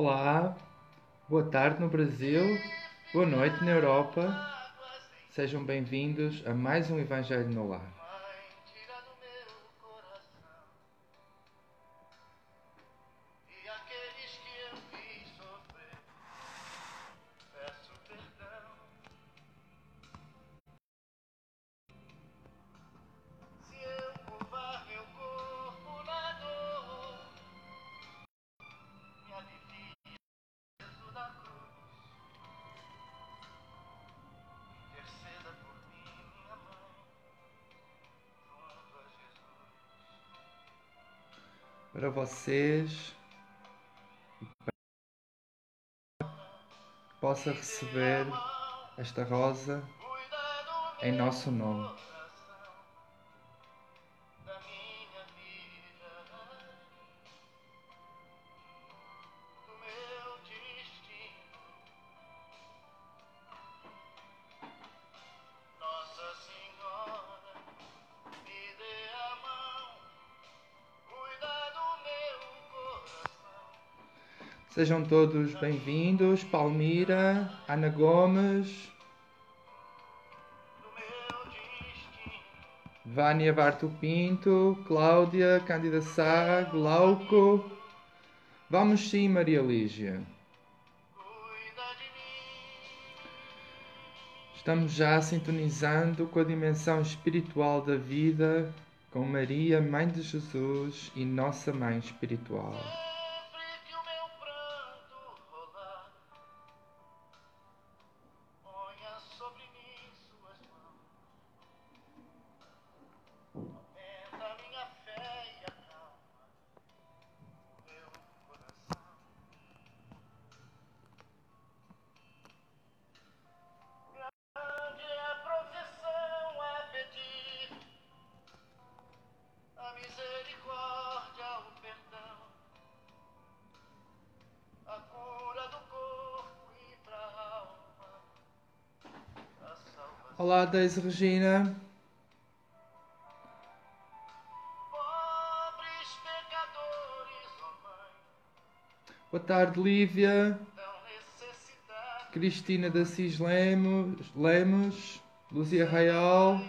Olá, boa tarde no Brasil, boa noite na Europa. Sejam bem-vindos a mais um Evangelho no Lar. Vocês possa receber esta rosa em nosso nome. Sejam todos bem-vindos. Palmira, Ana Gomes, Vânia Barto Pinto, Cláudia, Cândida Sá, Glauco. Vamos sim, Maria Lígia. Estamos já sintonizando com a dimensão espiritual da vida, com Maria, Mãe de Jesus e Nossa Mãe Espiritual. Deise Regina. Boa tarde, Lívia. Cristina da Cis Lemos, Lemos Luzia Real,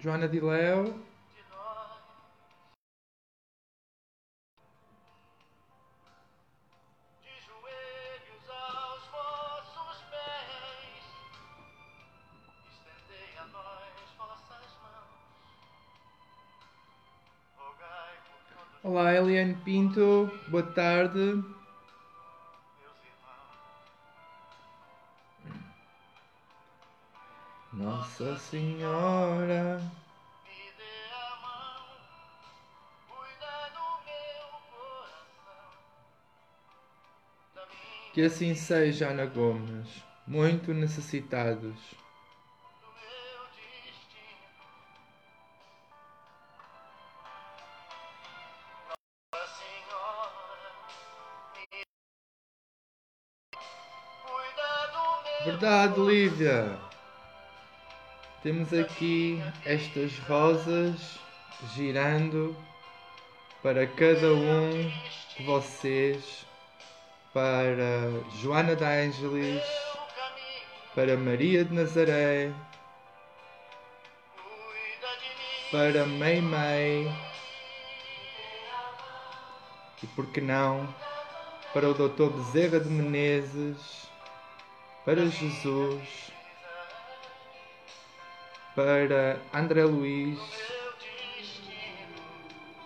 Joana de boa tarde. Nossa Senhora. Que assim seja, Ana Gomes, muito necessitados. Verdade, Lívia. Temos aqui estas rosas girando para cada um de vocês, para Joana da Ângeles, para Maria de Nazaré, para Mei Mei e por que não para o Dr. Bezerra de Menezes para Jesus, para André Luiz,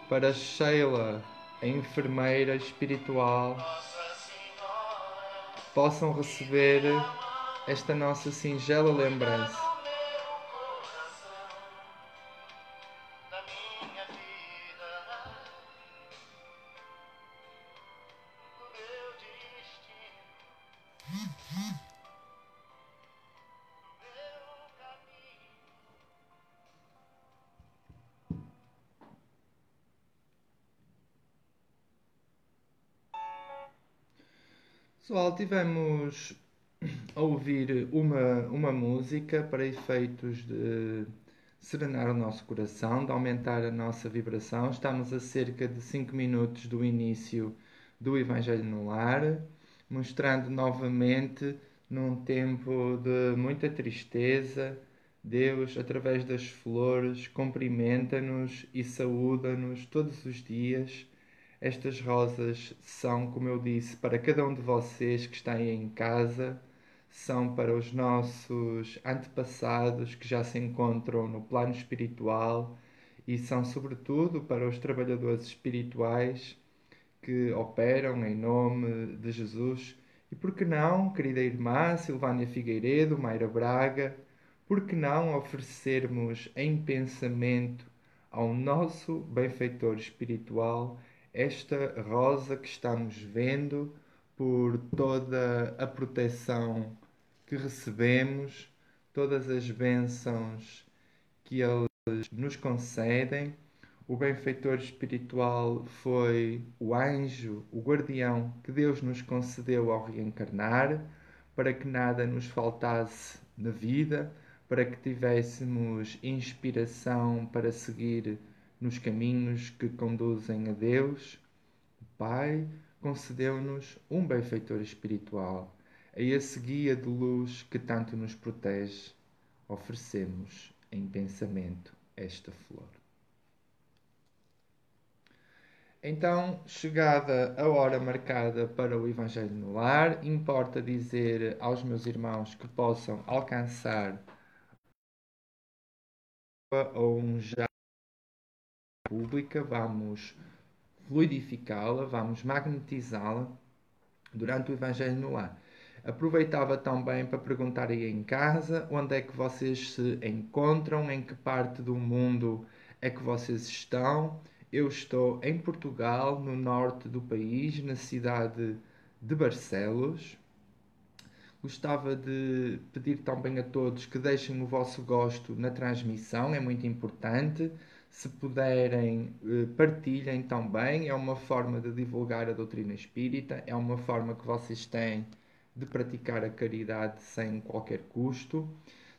para Sheila, a enfermeira espiritual, possam receber esta nossa singela lembrança. Tivemos a ouvir uma, uma música para efeitos de serenar o nosso coração, de aumentar a nossa vibração. Estamos a cerca de 5 minutos do início do Evangelho no Lar, mostrando novamente num tempo de muita tristeza, Deus, através das flores, cumprimenta-nos e saúda-nos todos os dias. Estas rosas são, como eu disse, para cada um de vocês que está aí em casa, são para os nossos antepassados que já se encontram no plano espiritual e são, sobretudo, para os trabalhadores espirituais que operam em nome de Jesus. E por que não, querida irmã Silvânia Figueiredo, Mayra Braga, por que não oferecermos em pensamento ao nosso benfeitor espiritual esta rosa que estamos vendo por toda a proteção que recebemos, todas as bênçãos que eles nos concedem. O benfeitor espiritual foi o anjo, o guardião que Deus nos concedeu ao reencarnar, para que nada nos faltasse na vida, para que tivéssemos inspiração para seguir nos caminhos que conduzem a Deus. O Pai concedeu-nos um benfeitor espiritual. A esse guia de luz que tanto nos protege, oferecemos em pensamento esta flor. Então, chegada a hora marcada para o Evangelho no Lar, importa dizer aos meus irmãos que possam alcançar ou um já pública, vamos fluidificá-la, vamos magnetizá-la durante o Evangelho no Lar. Aproveitava também para perguntar aí em casa onde é que vocês se encontram, em que parte do mundo é que vocês estão eu estou em Portugal, no norte do país, na cidade de Barcelos. Gostava de pedir também a todos que deixem o vosso gosto na transmissão, é muito importante. Se puderem, eh, partilhem também. É uma forma de divulgar a doutrina espírita, é uma forma que vocês têm de praticar a caridade sem qualquer custo.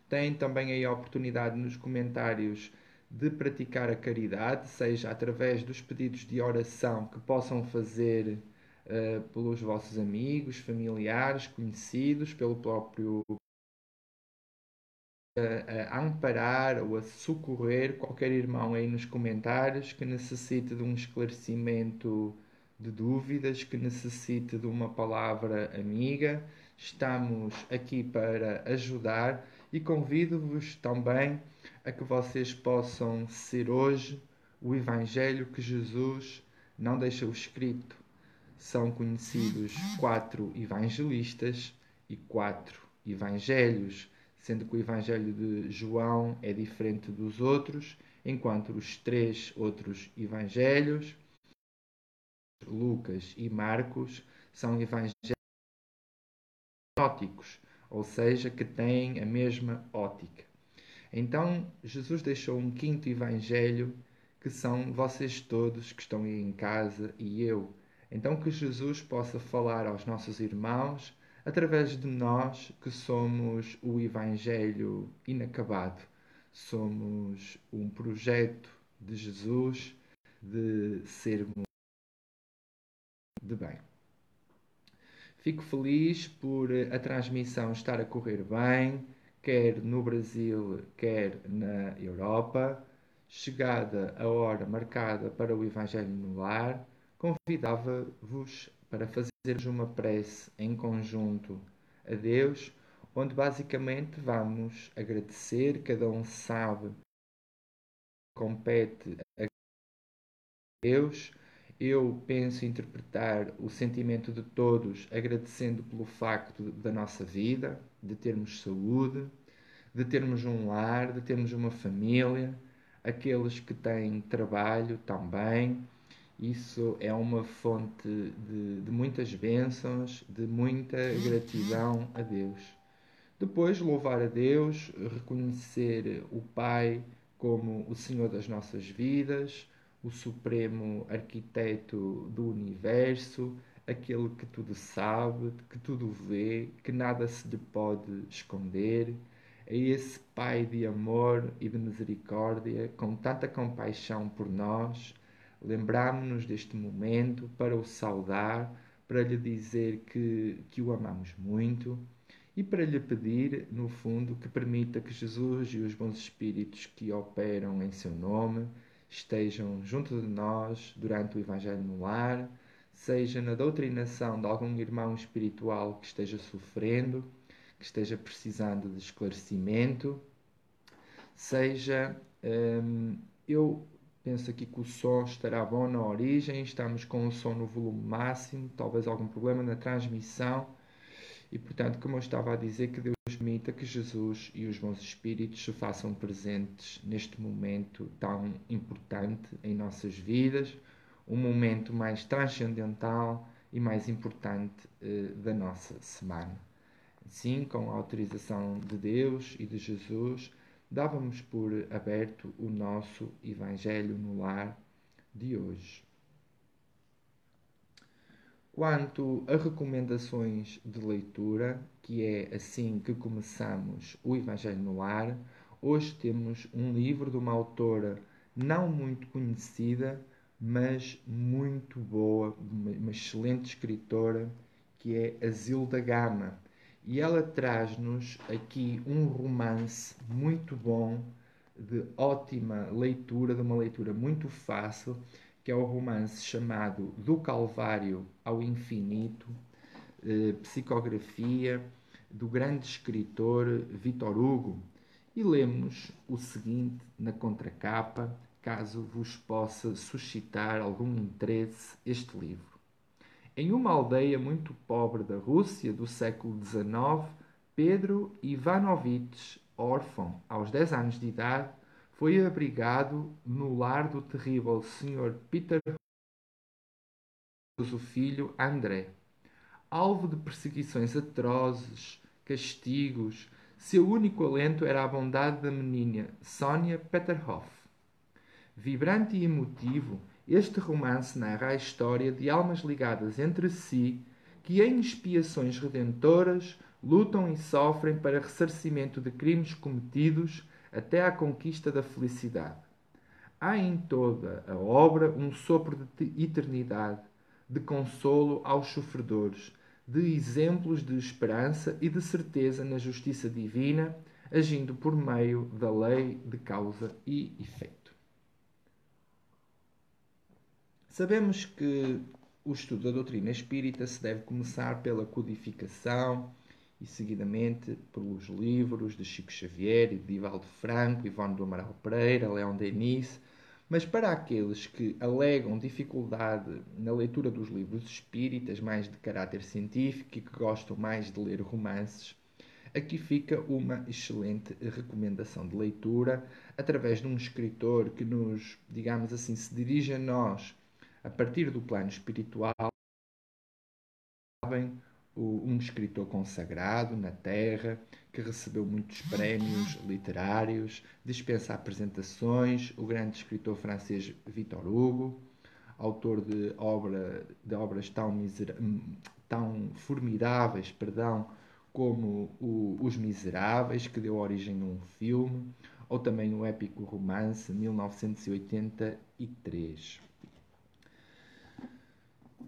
Têm também aí a oportunidade nos comentários de praticar a caridade, seja através dos pedidos de oração que possam fazer uh, pelos vossos amigos, familiares, conhecidos, pelo próprio a amparar ou a socorrer qualquer irmão aí nos comentários que necessite de um esclarecimento de dúvidas, que necessite de uma palavra amiga. Estamos aqui para ajudar e convido-vos também a que vocês possam ser hoje o Evangelho que Jesus não deixou escrito. São conhecidos quatro evangelistas e quatro evangelhos, sendo que o Evangelho de João é diferente dos outros, enquanto os três outros evangelhos, Lucas e Marcos, são evangelhos óticos, ou seja, que têm a mesma ótica. Então, Jesus deixou um quinto evangelho que são vocês todos que estão aí em casa e eu. Então, que Jesus possa falar aos nossos irmãos através de nós que somos o evangelho inacabado. Somos um projeto de Jesus de sermos de bem. Fico feliz por a transmissão estar a correr bem quer no Brasil, quer na Europa. Chegada a hora marcada para o Evangelho no Lar, convidava-vos para fazermos uma prece em conjunto a Deus, onde basicamente vamos agradecer, cada um sabe compete a Deus. Eu penso interpretar o sentimento de todos agradecendo pelo facto da nossa vida, de termos saúde, de termos um lar, de termos uma família, aqueles que têm trabalho também. Isso é uma fonte de, de muitas bênçãos, de muita gratidão a Deus. Depois, louvar a Deus, reconhecer o Pai como o Senhor das nossas vidas, o Supremo Arquiteto do Universo, aquele que tudo sabe, que tudo vê, que nada se lhe pode esconder, é esse Pai de amor e de misericórdia, com tanta compaixão por nós, lembramos-nos deste momento para o saudar, para lhe dizer que, que o amamos muito e para lhe pedir, no fundo, que permita que Jesus e os bons espíritos que operam em seu nome estejam junto de nós durante o Evangelho no lar, seja na doutrinação de algum irmão espiritual que esteja sofrendo, que esteja precisando de esclarecimento, seja. Hum, eu penso aqui que o som estará bom na origem, estamos com o som no volume máximo, talvez algum problema na transmissão. E portanto, como eu estava a dizer, que Deus permita que Jesus e os bons espíritos se façam presentes neste momento tão importante em nossas vidas, um momento mais transcendental e mais importante eh, da nossa semana. Assim, com a autorização de Deus e de Jesus, dávamos por aberto o nosso Evangelho no Lar de hoje. Quanto a recomendações de leitura, que é assim que começamos o Evangelho no Lar, hoje temos um livro de uma autora não muito conhecida, mas muito boa, uma excelente escritora, que é a Zilda Gama e ela traz-nos aqui um romance muito bom, de ótima leitura, de uma leitura muito fácil, que é o romance chamado Do Calvário ao Infinito, eh, psicografia do grande escritor Vitor Hugo. E lemos o seguinte na contracapa, caso vos possa suscitar algum interesse este livro. Em uma aldeia muito pobre da Rússia do século XIX, Pedro Ivanovitch, órfão aos 10 anos de idade, foi abrigado no lar do terrível Sr. Peter o filho André. Alvo de perseguições atrozes, castigos, seu único alento era a bondade da menina Sonia Peterhoff. Vibrante e emotivo, este romance narra a história de almas ligadas entre si que, em expiações redentoras, lutam e sofrem para ressarcimento de crimes cometidos até à conquista da felicidade. Há em toda a obra um sopro de eternidade, de consolo aos sofredores, de exemplos de esperança e de certeza na justiça divina, agindo por meio da lei de causa e efeito. Sabemos que o estudo da doutrina espírita se deve começar pela codificação e, seguidamente, pelos livros de Chico Xavier, de Divaldo Franco, Ivone do Amaral Pereira, Leão Denis. Mas para aqueles que alegam dificuldade na leitura dos livros espíritas, mais de caráter científico e que gostam mais de ler romances, aqui fica uma excelente recomendação de leitura através de um escritor que nos, digamos assim, se dirige a nós a partir do plano espiritual, um escritor consagrado na Terra, que recebeu muitos prémios literários, dispensa apresentações, o grande escritor francês Victor Hugo, autor de, obra, de obras tão, tão formidáveis perdão, como o, Os Miseráveis, que deu origem a um filme, ou também o épico romance 1983.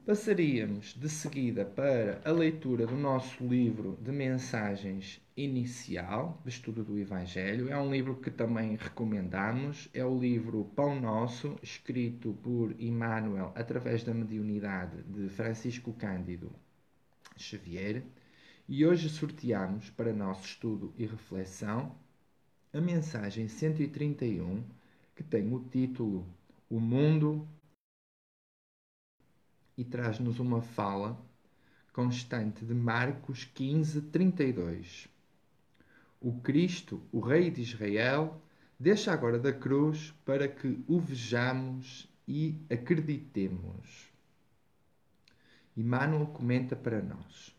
Passaríamos de seguida para a leitura do nosso livro de mensagens inicial de estudo do Evangelho. É um livro que também recomendamos. É o livro Pão Nosso, escrito por Emmanuel através da mediunidade de Francisco Cândido Xavier. E hoje sorteamos para nosso estudo e reflexão a mensagem 131, que tem o título O Mundo e traz-nos uma fala constante de Marcos 15, 32. O Cristo, o Rei de Israel, deixa agora da cruz para que o vejamos e acreditemos. Emmanuel comenta para nós.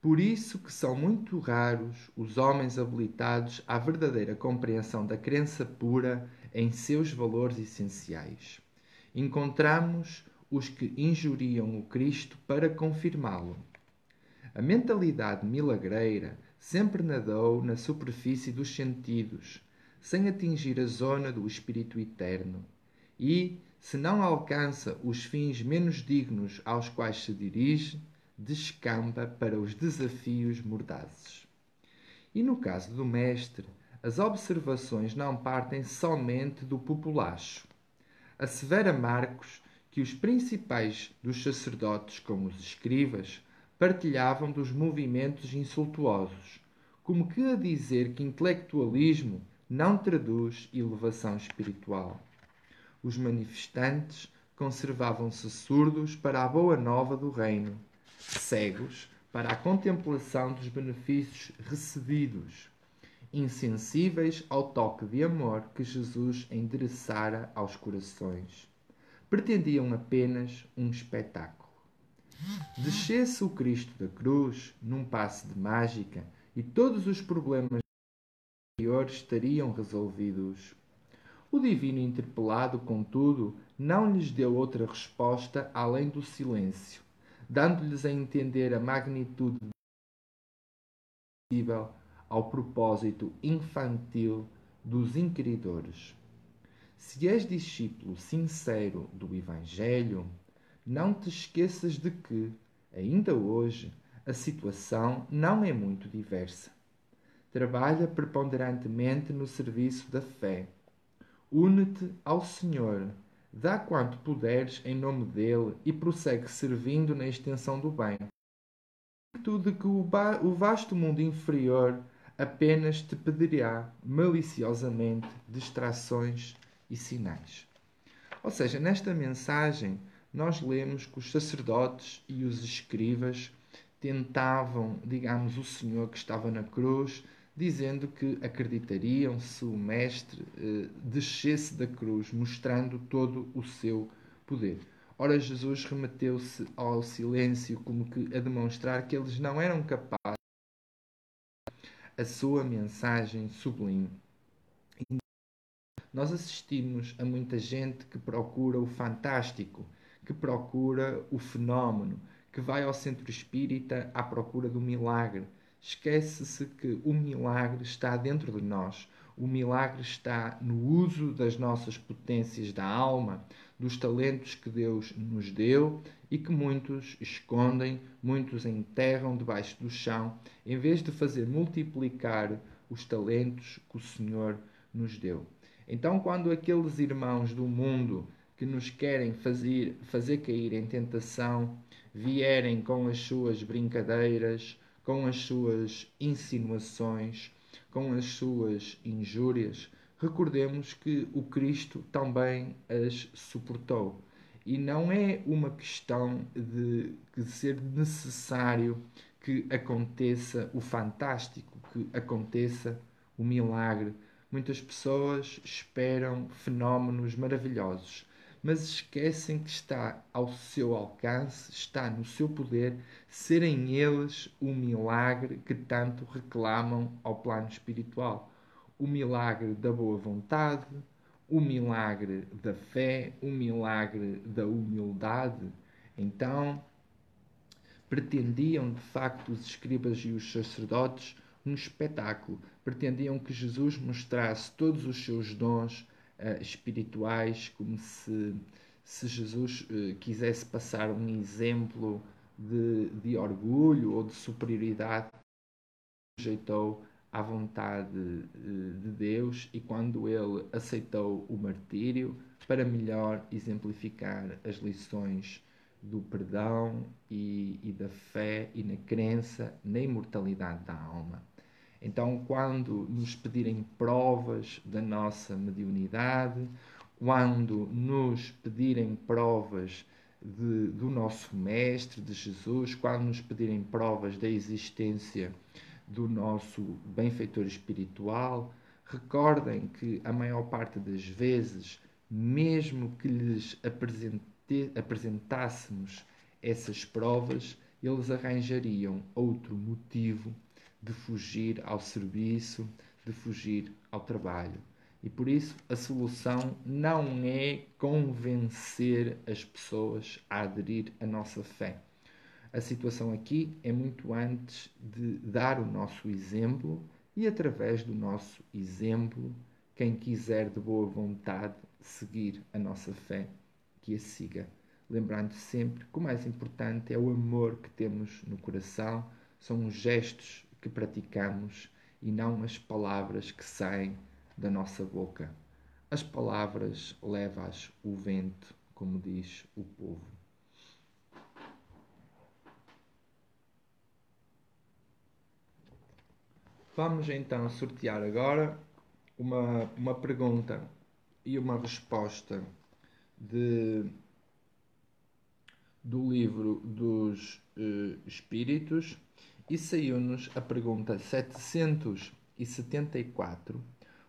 Por isso que são muito raros os homens habilitados à verdadeira compreensão da crença pura em seus valores essenciais. Encontramos os que injuriam o Cristo para confirmá-lo. A mentalidade milagreira sempre nadou na superfície dos sentidos, sem atingir a zona do espírito eterno, e, se não alcança os fins menos dignos aos quais se dirige, descampa para os desafios mordazes. E no caso do mestre, as observações não partem somente do populacho. Assevera Marcos que os principais dos sacerdotes, como os escribas, partilhavam dos movimentos insultuosos, como que a dizer que intelectualismo não traduz elevação espiritual. Os manifestantes conservavam-se surdos para a boa nova do reino, cegos para a contemplação dos benefícios recebidos, insensíveis ao toque de amor que Jesus endereçara aos corações. Pretendiam apenas um espetáculo. Descesse o Cristo da cruz num passe de mágica e todos os problemas anteriores estariam resolvidos. O divino interpelado, contudo, não lhes deu outra resposta além do silêncio, dando-lhes a entender a magnitude possível ao propósito infantil dos inquiridores. Se és discípulo sincero do Evangelho, não te esqueças de que, ainda hoje, a situação não é muito diversa. Trabalha preponderantemente no serviço da fé. Une-te ao Senhor, dá quanto puderes em nome dele e prossegue servindo na extensão do bem. De que o vasto mundo inferior apenas te pedirá maliciosamente distrações e sinais. Ou seja, nesta mensagem, nós lemos que os sacerdotes e os escribas tentavam, digamos, o Senhor que estava na cruz, dizendo que acreditariam se o Mestre eh, descesse da cruz, mostrando todo o seu poder. Ora, Jesus remeteu-se ao silêncio, como que a demonstrar que eles não eram capazes a sua mensagem sublime. Nós assistimos a muita gente que procura o fantástico, que procura o fenómeno, que vai ao centro espírita à procura do milagre. Esquece-se que o milagre está dentro de nós. O milagre está no uso das nossas potências da alma, dos talentos que Deus nos deu e que muitos escondem, muitos enterram debaixo do chão, em vez de fazer multiplicar os talentos que o Senhor nos deu. Então, quando aqueles irmãos do mundo que nos querem fazer, fazer cair em tentação vierem com as suas brincadeiras, com as suas insinuações, com as suas injúrias, recordemos que o Cristo também as suportou. E não é uma questão de, de ser necessário que aconteça o fantástico, que aconteça o milagre. Muitas pessoas esperam fenómenos maravilhosos mas esquecem que está ao seu alcance, está no seu poder, serem eles o milagre que tanto reclamam ao plano espiritual. O milagre da boa vontade, o milagre da fé, o milagre da humildade. Então, pretendiam de facto os escribas e os sacerdotes um espetáculo, pretendiam que Jesus mostrasse todos os seus dons uh, espirituais, como se, se Jesus uh, quisesse passar um exemplo de, de orgulho ou de superioridade, rejeitou à vontade uh, de Deus e quando ele aceitou o martírio para melhor exemplificar as lições do perdão e, e, da fé e na crença na imortalidade da alma. Então, quando nos pedirem provas da nossa mediunidade, quando nos pedirem provas de, do nosso Mestre, de Jesus, quando nos pedirem provas da existência do nosso benfeitor espiritual, recordem que a maior parte das vezes, mesmo que lhes apresentássemos essas provas, eles arranjariam outro motivo de fugir ao serviço, de fugir ao trabalho. E por isso a solução não é convencer as pessoas a aderir à nossa fé. A situação aqui é muito antes de dar o nosso exemplo e, através do nosso exemplo, quem quiser de boa vontade seguir a nossa fé que a siga. Lembrando sempre que o mais importante é o amor que temos no coração, são os gestos que praticamos e não as palavras que saem da nossa boca. As palavras leva-as o vento, como diz o povo. Vamos então sortear agora uma, uma pergunta e uma resposta de, do livro dos uh, Espíritos e saiu-nos a pergunta 774,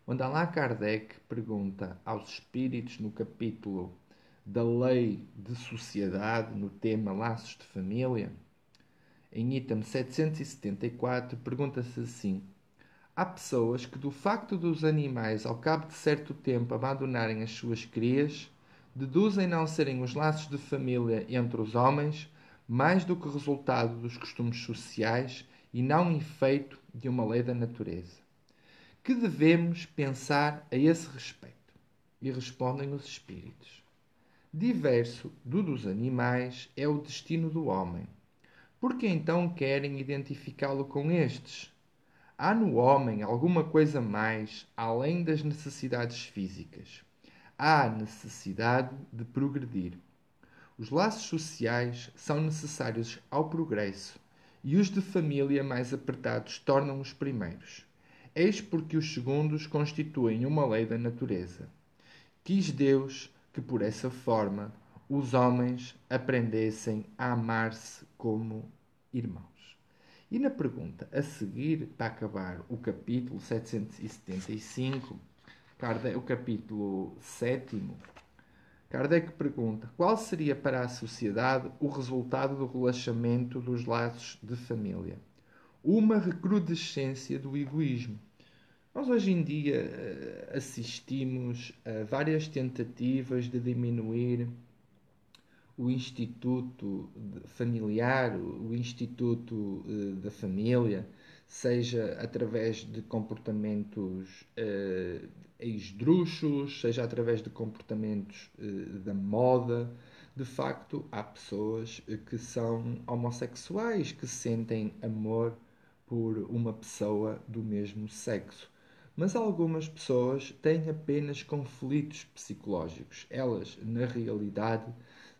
onde Allan Kardec pergunta aos espíritos no capítulo da lei de sociedade, no tema laços de família. Em item 774, pergunta-se assim: Há pessoas que, do facto dos animais, ao cabo de certo tempo, abandonarem as suas crias, deduzem não serem os laços de família entre os homens mais do que resultado dos costumes sociais e não efeito de uma lei da natureza. Que devemos pensar a esse respeito? E respondem os espíritos. Diverso do dos animais é o destino do homem. Por que então querem identificá-lo com estes? Há no homem alguma coisa mais além das necessidades físicas. Há necessidade de progredir. Os laços sociais são necessários ao progresso e os de família mais apertados tornam os primeiros. Eis porque os segundos constituem uma lei da natureza. Quis Deus que, por essa forma, os homens aprendessem a amar-se como irmãos. E na pergunta a seguir, para acabar o capítulo 775, o capítulo 7, Kardec pergunta: qual seria para a sociedade o resultado do relaxamento dos laços de família? Uma recrudescência do egoísmo. Nós hoje em dia eh, assistimos a várias tentativas de diminuir o instituto familiar, o instituto eh, da família, seja através de comportamentos uh, esdrúxulos, seja através de comportamentos uh, da moda. De facto, há pessoas que são homossexuais, que sentem amor por uma pessoa do mesmo sexo. Mas algumas pessoas têm apenas conflitos psicológicos. Elas, na realidade,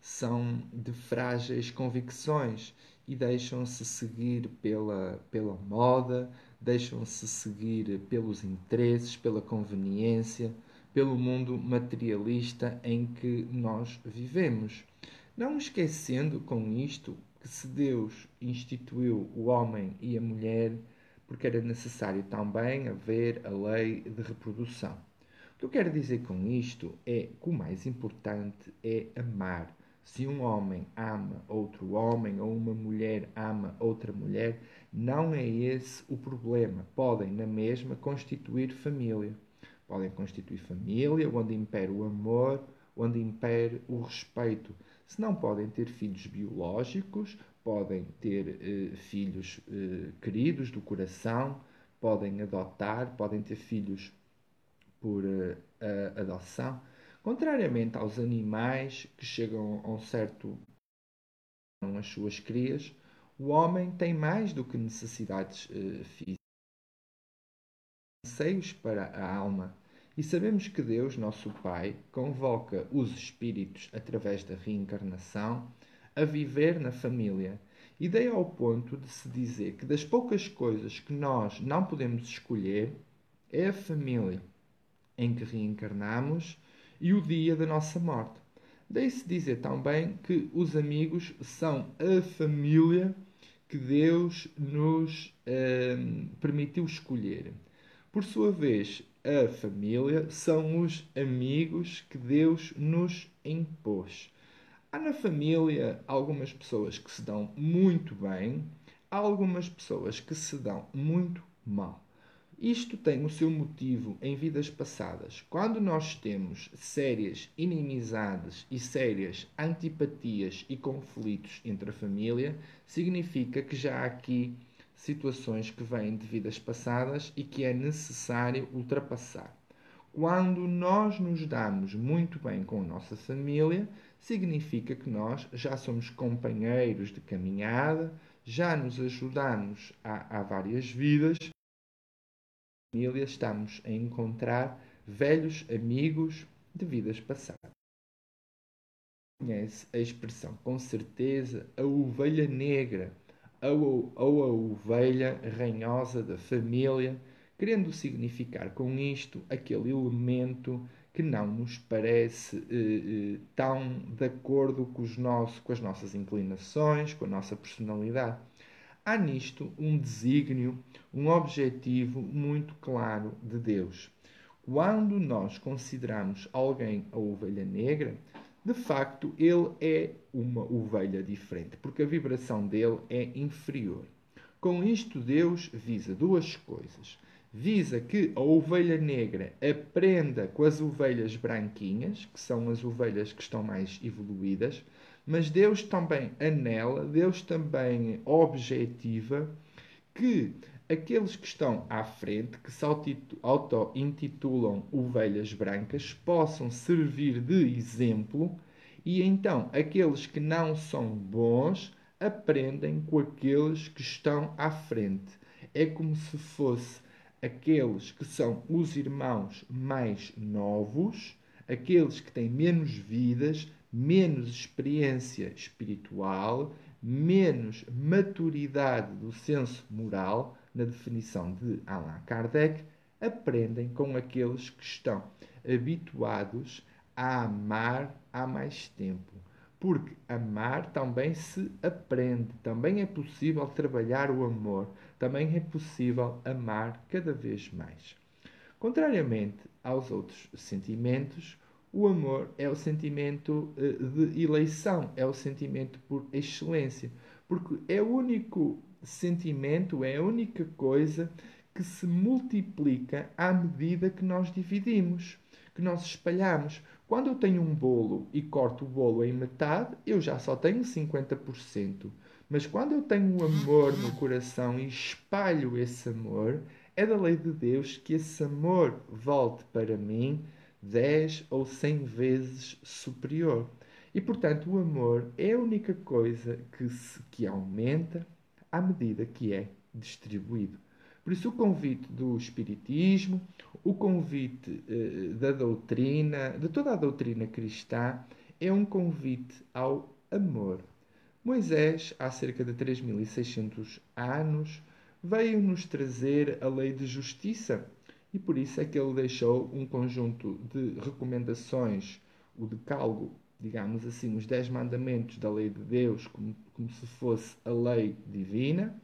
são de frágeis convicções e deixam-se seguir pela, pela moda, deixam-se seguir pelos interesses, pela conveniência, pelo mundo materialista em que nós vivemos. Não esquecendo com isto que se Deus instituiu o homem e a mulher, porque era necessário também haver a lei de reprodução. O que eu quero dizer com isto é que o mais importante é amar se um homem ama outro homem ou uma mulher ama outra mulher, não é esse o problema. Podem, na mesma, constituir família. Podem constituir família onde impere o amor, onde impere o respeito. Se não podem ter filhos biológicos, podem ter eh, filhos eh, queridos do coração, podem adotar, podem ter filhos por eh, adoção Contrariamente aos animais que chegam a um certo as suas crias, o homem tem mais do que necessidades uh, físicas, anseios para a alma. E sabemos que Deus, nosso Pai, convoca os espíritos através da reencarnação a viver na família. E daí ao ponto de se dizer que das poucas coisas que nós não podemos escolher é a família em que reencarnamos e o dia da nossa morte. Daí-se dizer também que os amigos são a família que Deus nos eh, permitiu escolher. Por sua vez, a família são os amigos que Deus nos impôs. Há na família algumas pessoas que se dão muito bem, há algumas pessoas que se dão muito mal. Isto tem o seu motivo em vidas passadas. Quando nós temos sérias inimizades e sérias antipatias e conflitos entre a família, significa que já há aqui situações que vêm de vidas passadas e que é necessário ultrapassar. Quando nós nos damos muito bem com a nossa família, significa que nós já somos companheiros de caminhada, já nos ajudamos há, há várias vidas. Família, estamos a encontrar velhos amigos de vidas passadas. Conhece a expressão com certeza a ovelha negra ou, ou a ovelha ranhosa da família, querendo significar com isto aquele elemento que não nos parece eh, eh, tão de acordo com, os nossos, com as nossas inclinações, com a nossa personalidade. Há nisto um desígnio, um objetivo muito claro de Deus. Quando nós consideramos alguém a ovelha negra, de facto ele é uma ovelha diferente, porque a vibração dele é inferior. Com isto, Deus visa duas coisas visa que a ovelha negra aprenda com as ovelhas branquinhas, que são as ovelhas que estão mais evoluídas, mas Deus também anela, Deus também objetiva que aqueles que estão à frente, que se auto-intitulam ovelhas brancas, possam servir de exemplo e então aqueles que não são bons aprendem com aqueles que estão à frente. É como se fosse aqueles que são os irmãos mais novos, aqueles que têm menos vidas, menos experiência espiritual, menos maturidade do senso moral, na definição de Allan Kardec, aprendem com aqueles que estão habituados a amar há mais tempo. Porque amar também se aprende, também é possível trabalhar o amor, também é possível amar cada vez mais. Contrariamente aos outros sentimentos, o amor é o sentimento eh, de eleição, é o sentimento por excelência, porque é o único sentimento, é a única coisa que se multiplica à medida que nós dividimos, que nós espalhamos. Quando eu tenho um bolo e corto o bolo em metade, eu já só tenho 50%. Mas quando eu tenho um amor no coração e espalho esse amor, é da lei de Deus que esse amor volte para mim dez ou cem vezes superior. E portanto, o amor é a única coisa que, se, que aumenta à medida que é distribuído. Por isso, o convite do Espiritismo, o convite eh, da doutrina, de toda a doutrina cristã, é um convite ao amor Moisés, há cerca de 3600 anos, veio-nos trazer a lei de justiça e por isso é que ele deixou um conjunto de recomendações, o decálogo, digamos assim, os dez mandamentos da lei de Deus, como, como se fosse a lei divina,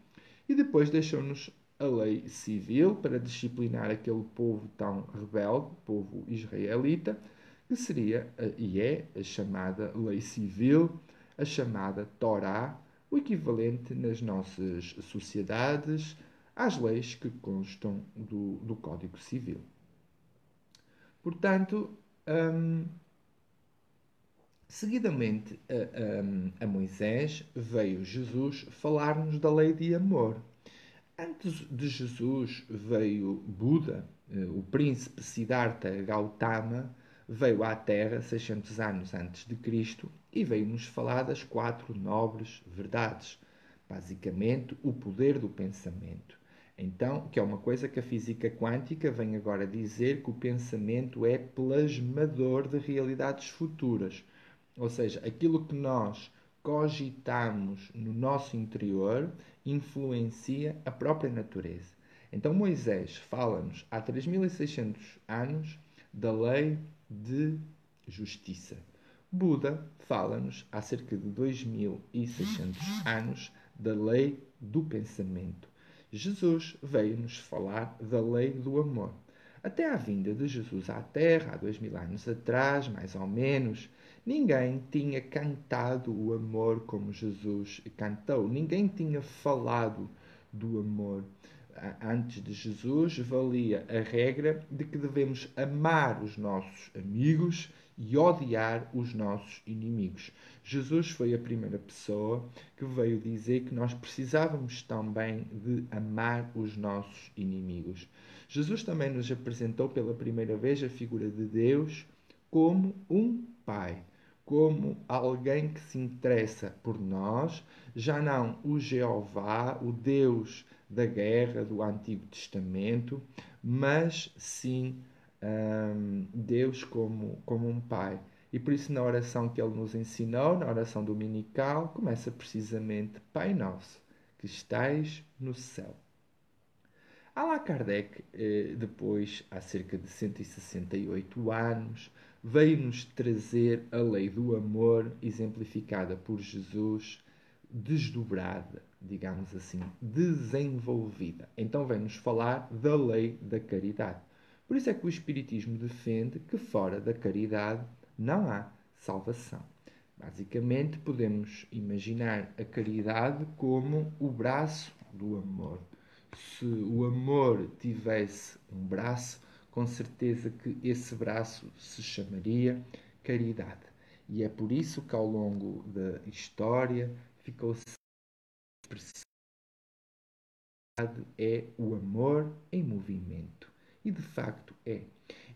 e depois deixou-nos a lei civil para disciplinar aquele povo tão rebelde, povo israelita, que seria e é a chamada lei civil a chamada Torá, o equivalente nas nossas sociedades às leis que constam do, do Código Civil. Portanto, hum, seguidamente a, a, a, Moisés veio Jesus falar-nos da lei de amor. Antes de Jesus veio Buda, eh, o príncipe Siddhartha Gautama, veio à Terra 600 anos antes de Cristo e veio-nos falar das quatro nobres verdades. Basicamente, o poder do pensamento. Então, que é uma coisa que a física quântica vem agora dizer que o pensamento é plasmador de realidades futuras. Ou seja, aquilo que nós cogitamos no nosso interior influencia a própria natureza. Então Moisés fala-nos há 3600 anos da lei de justiça. Buda fala-nos há cerca de 2600 anos da lei do pensamento. Jesus veio-nos falar da lei do amor. Até à vinda de Jesus à Terra, há dois mil anos atrás, mais ou menos, ninguém tinha cantado o amor como Jesus cantou. Ninguém tinha falado do amor. Antes de Jesus, valia a regra de que devemos amar os nossos amigos e odiar os nossos inimigos. Jesus foi a primeira pessoa que veio dizer que nós precisávamos também de amar os nossos inimigos. Jesus também nos apresentou pela primeira vez a figura de Deus como um pai, como alguém que se interessa por nós, já não o Jeová, o Deus da guerra do Antigo Testamento, mas sim um, Deus como, como um Pai. E por isso, na oração que ele nos ensinou, na oração dominical, começa precisamente: Pai Nosso, que estais no céu. Allan Kardec, eh, depois, há cerca de 168 anos, veio-nos trazer a lei do amor, exemplificada por Jesus, desdobrada, digamos assim, desenvolvida. Então vem-nos falar da lei da caridade. Por isso é que o Espiritismo defende que fora da caridade não há salvação. Basicamente, podemos imaginar a caridade como o braço do amor. Se o amor tivesse um braço, com certeza que esse braço se chamaria caridade. E é por isso que ao longo da história ficou-se é o amor em movimento. E de facto é.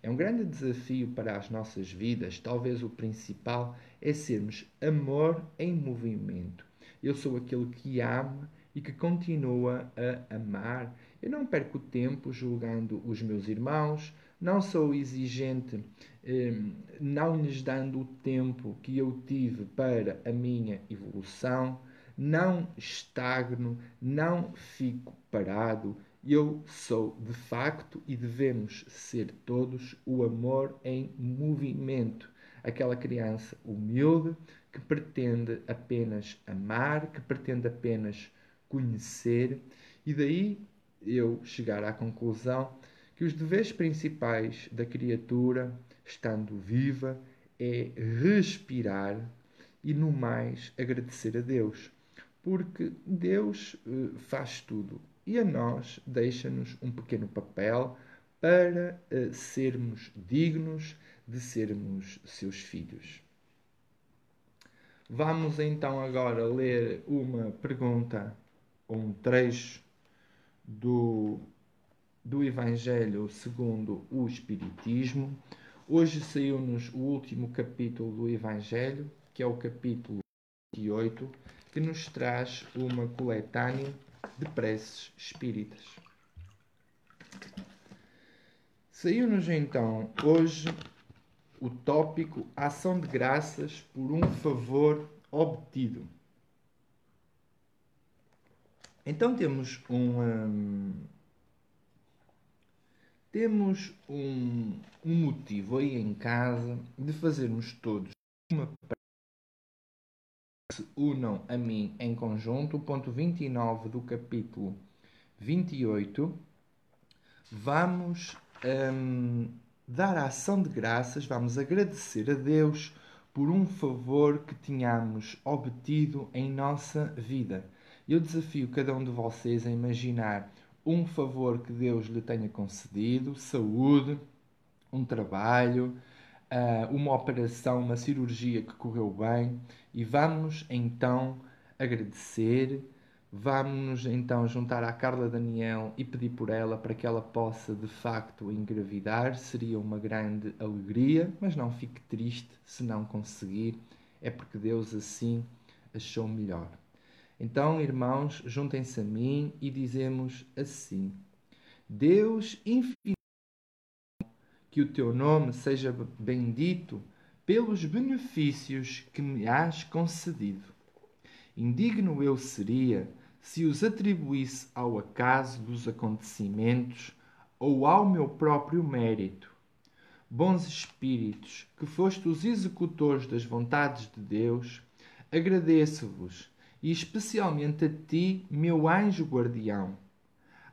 É um grande desafio para as nossas vidas, talvez o principal é sermos amor em movimento. Eu sou aquele que ama e que continua a amar. Eu não perco tempo julgando os meus irmãos, não sou exigente, eh, não lhes dando o tempo que eu tive para a minha evolução, não estagno, não fico parado eu sou, de facto, e devemos ser todos, o amor em movimento. Aquela criança humilde que pretende apenas amar, que pretende apenas conhecer, e daí eu chegar à conclusão que os deveres principais da criatura, estando viva, é respirar e, no mais, agradecer a Deus. Porque Deus eh, faz tudo e a nós deixa-nos um pequeno papel para uh, sermos dignos de sermos seus filhos. Vamos então agora ler uma pergunta, um trecho do, do Evangelho segundo o Espiritismo. Hoje saiu-nos o último capítulo do Evangelho, que é o capítulo 28, que nos traz uma coletânea de preces espíritas. Saiu-nos então hoje o tópico Ação de Graças por um favor obtido. Então temos um, um temos um, um motivo aí em casa de fazermos todos se unam a mim em conjunto. Ponto 29 do capítulo 28. Vamos um, dar a ação de graças, vamos agradecer a Deus por um favor que tínhamos obtido em nossa vida. Eu desafio cada um de vocês a imaginar um favor que Deus lhe tenha concedido, saúde, um trabalho, uh, uma operação, uma cirurgia que correu bem e vamos então agradecer, vamos então juntar à Carla Daniel e pedir por ela para que ela possa de facto engravidar. Seria uma grande alegria, mas não fique triste se não conseguir, é porque Deus assim achou melhor. Então, irmãos, juntem-se a mim e dizemos assim: Deus infinito que o teu nome seja bendito pelos benefícios que me has concedido. Indigno eu seria se os atribuísse ao acaso dos acontecimentos ou ao meu próprio mérito. Bons espíritos, que foste os executores das vontades de Deus, agradeço-vos, e especialmente a ti, meu anjo guardião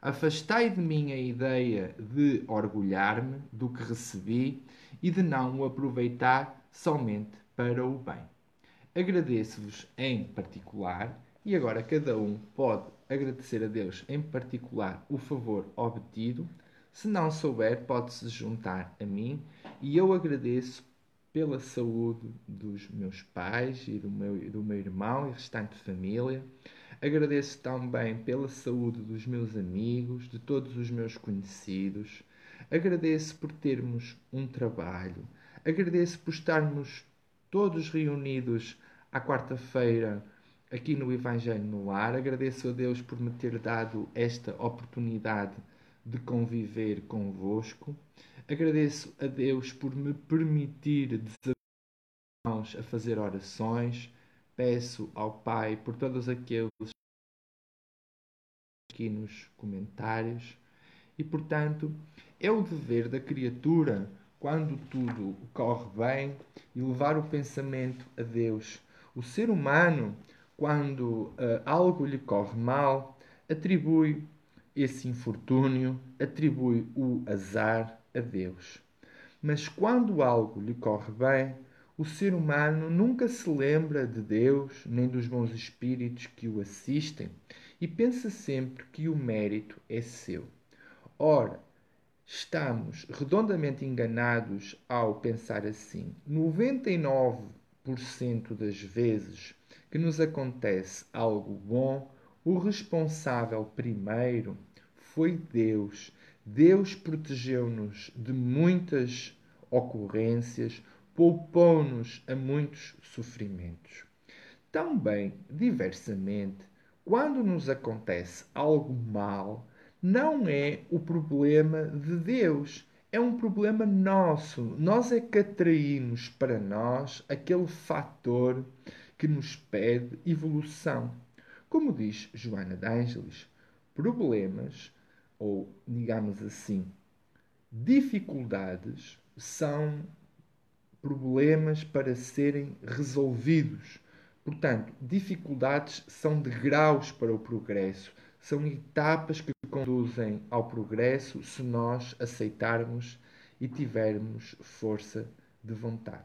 Afastei de mim a ideia de orgulhar-me do que recebi e de não o aproveitar somente para o bem. Agradeço-vos em particular, e agora cada um pode agradecer a Deus em particular o favor obtido. Se não souber, pode-se juntar a mim e eu agradeço pela saúde dos meus pais e do meu, do meu irmão e restante família. Agradeço também pela saúde dos meus amigos, de todos os meus conhecidos. Agradeço por termos um trabalho. Agradeço por estarmos todos reunidos à quarta-feira aqui no Evangelho no Lar. Agradeço a Deus por me ter dado esta oportunidade de conviver convosco. Agradeço a Deus por me permitir desafiar a fazer orações. Peço ao Pai por todos aqueles aqui nos comentários. E portanto, é o dever da criatura, quando tudo corre bem, elevar o pensamento a Deus. O ser humano, quando uh, algo lhe corre mal, atribui esse infortúnio, atribui o azar a Deus. Mas quando algo lhe corre bem, o ser humano nunca se lembra de Deus nem dos bons espíritos que o assistem e pensa sempre que o mérito é seu. Ora, estamos redondamente enganados ao pensar assim. 99% das vezes que nos acontece algo bom, o responsável primeiro foi Deus. Deus protegeu-nos de muitas ocorrências, poupou-nos a muitos sofrimentos. Também, diversamente, quando nos acontece algo mal, não é o problema de Deus, é um problema nosso. Nós é que atraímos para nós aquele fator que nos pede evolução. Como diz Joana de Ângeles, problemas, ou digamos assim, dificuldades, são problemas para serem resolvidos. Portanto, dificuldades são degraus para o progresso, são etapas que conduzem ao progresso se nós aceitarmos e tivermos força de vontade.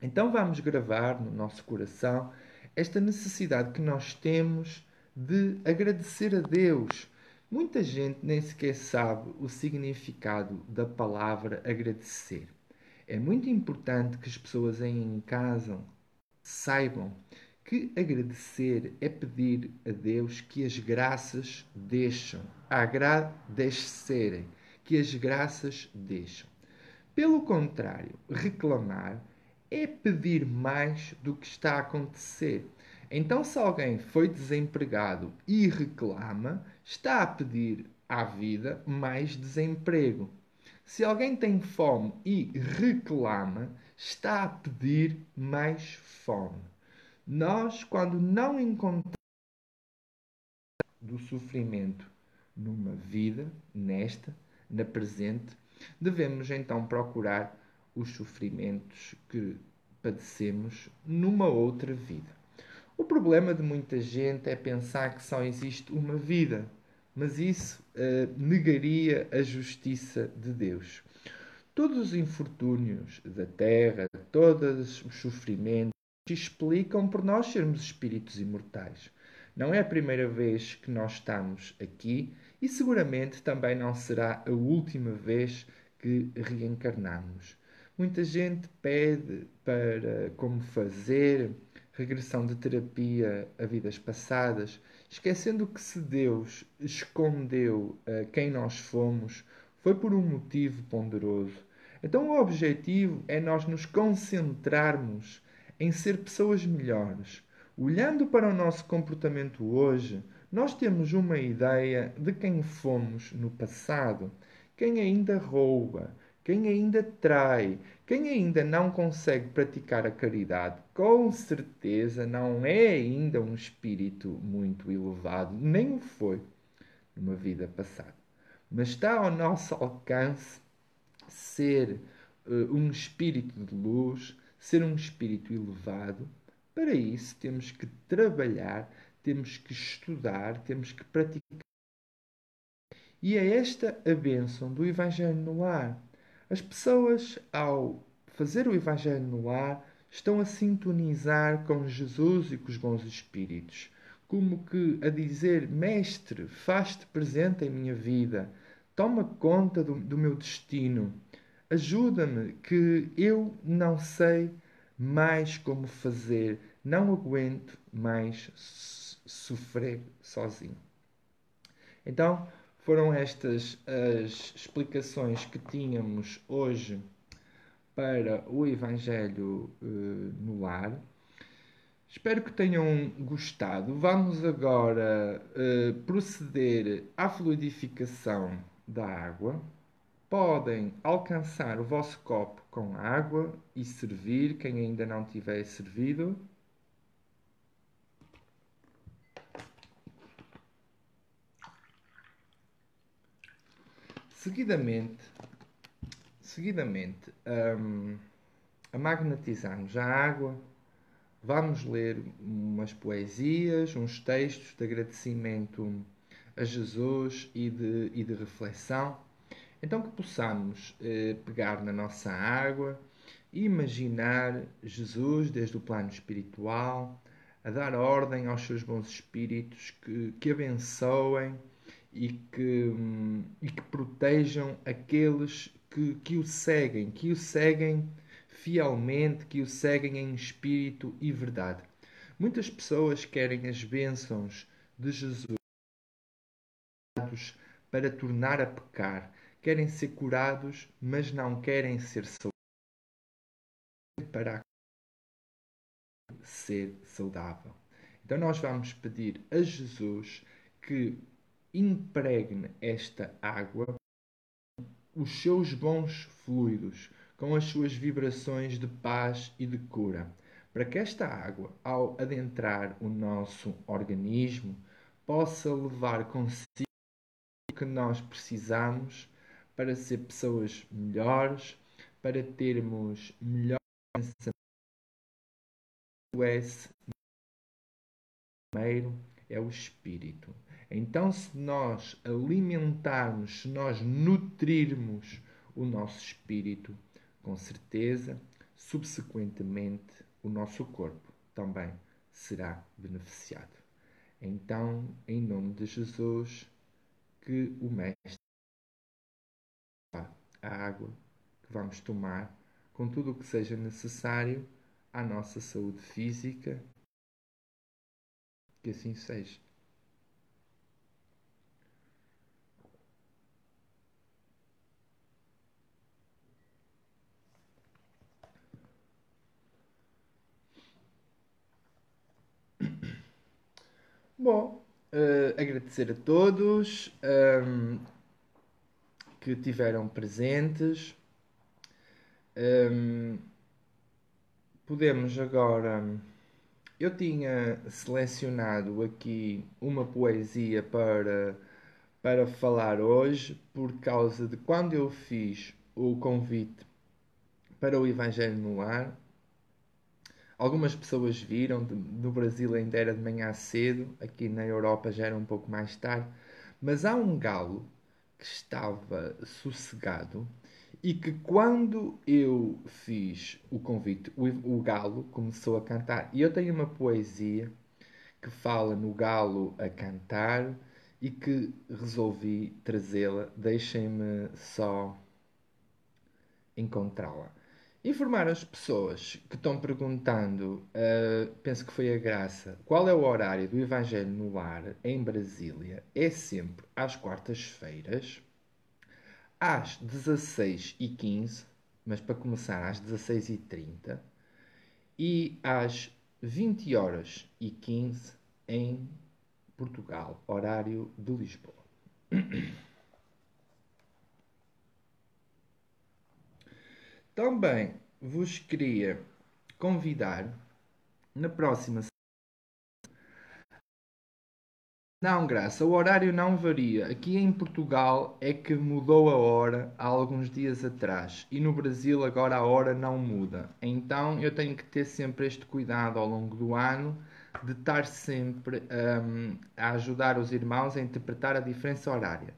Então vamos gravar no nosso coração esta necessidade que nós temos de agradecer a Deus. Muita gente nem sequer sabe o significado da palavra agradecer. É muito importante que as pessoas em casa saibam que agradecer é pedir a Deus que as graças deixam, agradecerem, que as graças deixam. Pelo contrário, reclamar é pedir mais do que está a acontecer. Então, se alguém foi desempregado e reclama, está a pedir à vida mais desemprego. Se alguém tem fome e reclama, está a pedir mais fome. Nós, quando não encontramos do sofrimento numa vida, nesta, na presente, devemos então procurar os sofrimentos que padecemos numa outra vida. O problema de muita gente é pensar que só existe uma vida, mas isso uh, negaria a justiça de Deus. Todos os infortúnios da terra, todos os sofrimentos, explicam por nós sermos espíritos imortais. Não é a primeira vez que nós estamos aqui e seguramente também não será a última vez que reencarnamos. Muita gente pede para como fazer regressão de terapia a vidas passadas, esquecendo que se Deus escondeu uh, quem nós fomos, foi por um motivo ponderoso. Então o objetivo é nós nos concentrarmos em ser pessoas melhores. Olhando para o nosso comportamento hoje, nós temos uma ideia de quem fomos no passado. Quem ainda rouba, quem ainda trai, quem ainda não consegue praticar a caridade, com certeza não é ainda um espírito muito elevado, nem o foi numa vida passada. Mas está ao nosso alcance ser uh, um espírito de luz, ser um espírito elevado. Para isso temos que trabalhar, temos que estudar, temos que praticar. E é esta a bênção do Evangelho no lar as pessoas, ao fazer o Evangelho no lar, estão a sintonizar com Jesus e com os bons espíritos, como que a dizer: Mestre, faz-te presente em minha vida, toma conta do, do meu destino, ajuda-me, que eu não sei mais como fazer, não aguento mais sofrer sozinho. Então, foram estas as explicações que tínhamos hoje para o Evangelho uh, no Lar. Espero que tenham gostado. Vamos agora uh, proceder à fluidificação da água. Podem alcançar o vosso copo com água e servir, quem ainda não tiver servido. Seguidamente, seguidamente um, a magnetizarmos a água, vamos ler umas poesias, uns textos de agradecimento a Jesus e de, e de reflexão. Então que possamos eh, pegar na nossa água e imaginar Jesus desde o plano espiritual a dar ordem aos seus bons espíritos que, que abençoem e que, e que protejam aqueles que, que o seguem, que o seguem fielmente, que o seguem em espírito e verdade. Muitas pessoas querem as bênçãos de Jesus para tornar a pecar, querem ser curados, mas não querem ser saudáveis para ser saudável. Então nós vamos pedir a Jesus que impregne esta água os seus bons fluidos com as suas vibrações de paz e de cura, para que esta água, ao adentrar o nosso organismo, possa levar consigo o que nós precisamos para ser pessoas melhores, para termos melhor pensamento. O S primeiro é o espírito. Então, se nós alimentarmos, se nós nutrirmos o nosso espírito, com certeza, subsequentemente, o nosso corpo também será beneficiado. Então, em nome de Jesus, que o Mestre a água que vamos tomar com tudo o que seja necessário à nossa saúde física. Que assim seja. Bom, uh, agradecer a todos um, ehm, que tiveram presentes. Um, ehm, podemos agora. Eu tinha selecionado aqui uma poesia para, para falar hoje, por causa de quando eu fiz o convite para o Evangelho no Lar, Algumas pessoas viram, no Brasil ainda era de manhã cedo, aqui na Europa já era um pouco mais tarde, mas há um galo que estava sossegado e que quando eu fiz o convite, o, o galo começou a cantar. E eu tenho uma poesia que fala no galo a cantar e que resolvi trazê-la. Deixem-me só encontrá-la. Informar as pessoas que estão perguntando, uh, penso que foi a graça, qual é o horário do Evangelho no Lar em Brasília? É sempre às quartas-feiras, às 16h15, mas para começar às 16h30, e às 20 horas e 15 em Portugal, horário de Lisboa. Também vos queria convidar na próxima Não, Graça, o horário não varia. Aqui em Portugal é que mudou a hora há alguns dias atrás e no Brasil agora a hora não muda. Então eu tenho que ter sempre este cuidado ao longo do ano de estar sempre um, a ajudar os irmãos a interpretar a diferença horária.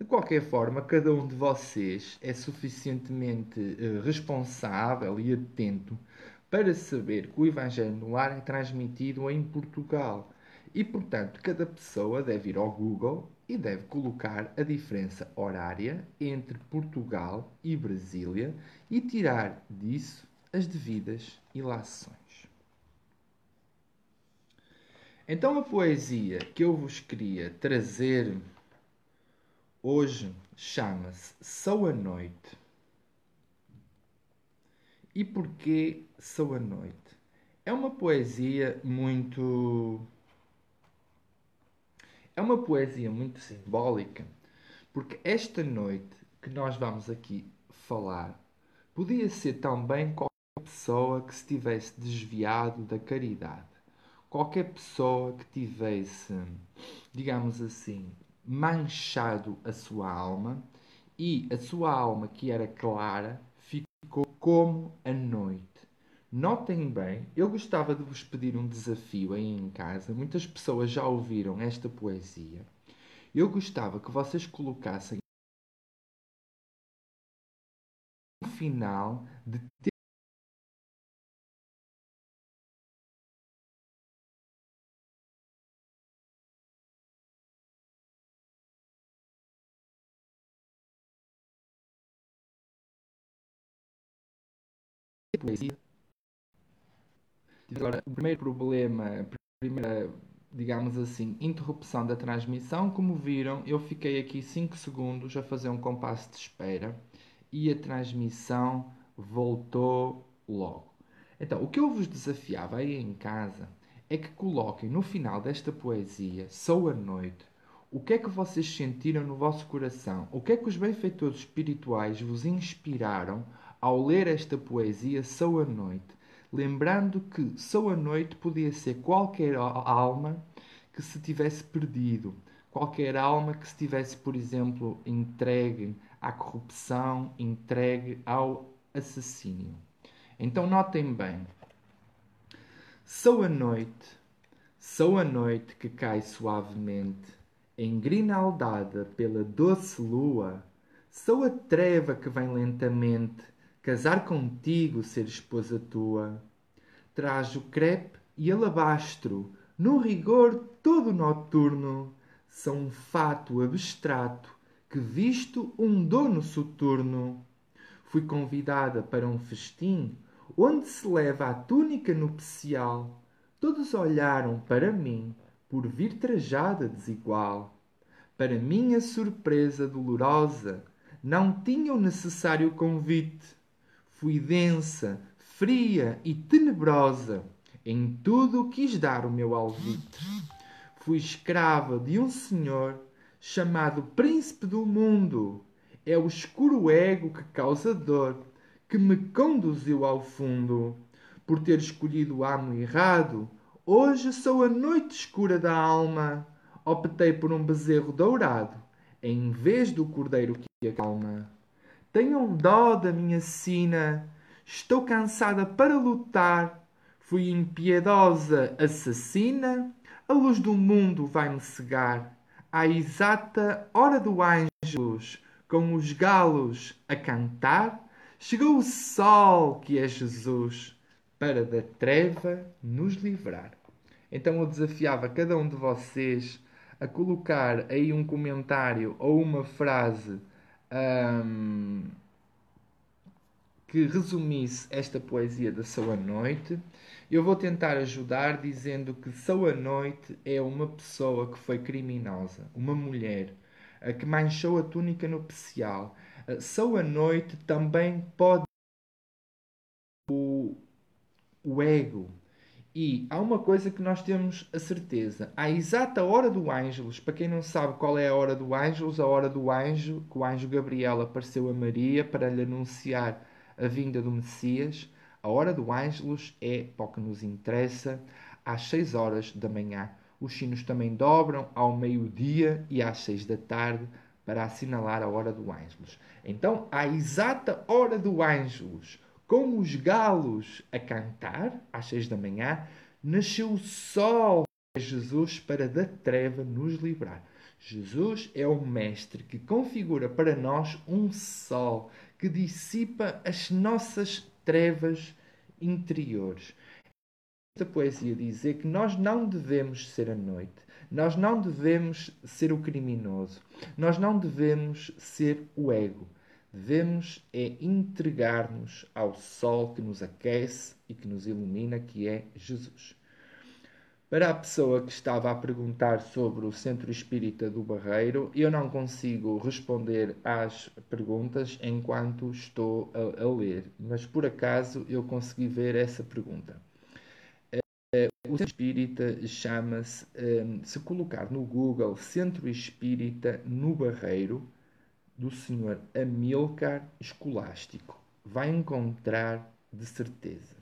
De qualquer forma, cada um de vocês é suficientemente uh, responsável e atento para saber que o Evangelho no Lar é transmitido em Portugal. E, portanto, cada pessoa deve ir ao Google e deve colocar a diferença horária entre Portugal e Brasília e tirar disso as devidas ilações. Então, a poesia que eu vos queria trazer Hoje chama-se Sou a Noite. e porquê Sou a Noite? É uma poesia muito. É uma poesia muito simbólica, porque esta noite que nós vamos aqui falar podia ser também qualquer pessoa que se tivesse desviado da caridade, qualquer pessoa que tivesse, digamos assim, manchado a sua alma e a sua alma, que era clara, ficou como a noite. Notem bem, eu gostava de vos pedir um desafio aí em casa. Muitas pessoas já ouviram esta poesia. Eu gostava que vocês colocassem no final de poesia. Agora, o primeiro problema, primeira, digamos assim, interrupção da transmissão, como viram, eu fiquei aqui 5 segundos a fazer um compasso de espera e a transmissão voltou logo. Então, o que eu vos desafiava aí em casa é que coloquem no final desta poesia, Sou a Noite, o que é que vocês sentiram no vosso coração? O que é que os benfeitores espirituais vos inspiraram ao ler esta poesia Sou a Noite, lembrando que Sou a Noite podia ser qualquer alma que se tivesse perdido, qualquer alma que se tivesse, por exemplo, entregue à corrupção, entregue ao assassínio. Então notem bem. Sou a noite, sou a noite que cai suavemente, engrinaldada pela doce lua, sou a treva que vem lentamente casar contigo, ser esposa tua. Trajo crepe e alabastro, no rigor todo noturno, são um fato abstrato que visto um dono soturno. Fui convidada para um festim onde se leva a túnica nupcial. Todos olharam para mim por vir trajada desigual. Para minha surpresa dolorosa, não tinha o necessário convite Fui densa, fria e tenebrosa. Em tudo quis dar o meu alvitre. Fui escrava de um senhor chamado Príncipe do Mundo. É o escuro ego que causa dor, que me conduziu ao fundo. Por ter escolhido o amo errado, hoje sou a noite escura da alma. Optei por um bezerro dourado, em vez do cordeiro que acalma. Tenham dó da minha sina. Estou cansada para lutar. Fui impiedosa assassina. A luz do mundo vai-me cegar. À exata hora do ângelus, com os galos a cantar, chegou o sol que é Jesus para da treva nos livrar. Então eu desafiava cada um de vocês a colocar aí um comentário ou uma frase um, que resumisse esta poesia da Sou a Noite. Eu vou tentar ajudar dizendo que Sou a Noite é uma pessoa que foi criminosa, uma mulher que manchou a túnica nupcial. Sou a Noite também pode o, o ego, e há uma coisa que nós temos a certeza. À exata hora do Ângelus, para quem não sabe qual é a hora do Ângelus, a hora do anjo, que o anjo Gabriel apareceu a Maria para lhe anunciar a vinda do Messias. A hora do Ângelus é, para o que nos interessa, às 6 horas da manhã. Os sinos também dobram ao meio-dia e às 6 da tarde para assinalar a hora do Ângelus. Então, à exata hora do Ângelus, com os galos a cantar, às seis da manhã, nasceu o sol de Jesus para da treva nos livrar. Jesus é o Mestre que configura para nós um sol que dissipa as nossas trevas interiores. Esta poesia dizer que nós não devemos ser a noite, nós não devemos ser o criminoso, nós não devemos ser o ego devemos é entregar-nos ao sol que nos aquece e que nos ilumina, que é Jesus. Para a pessoa que estava a perguntar sobre o Centro Espírita do Barreiro, eu não consigo responder às perguntas enquanto estou a, a ler, mas por acaso eu consegui ver essa pergunta. Eh, o Centro Espírita chama-se, eh, se colocar no Google Centro Espírita no Barreiro, do Sr. Amilcar Escolástico, vai encontrar de certeza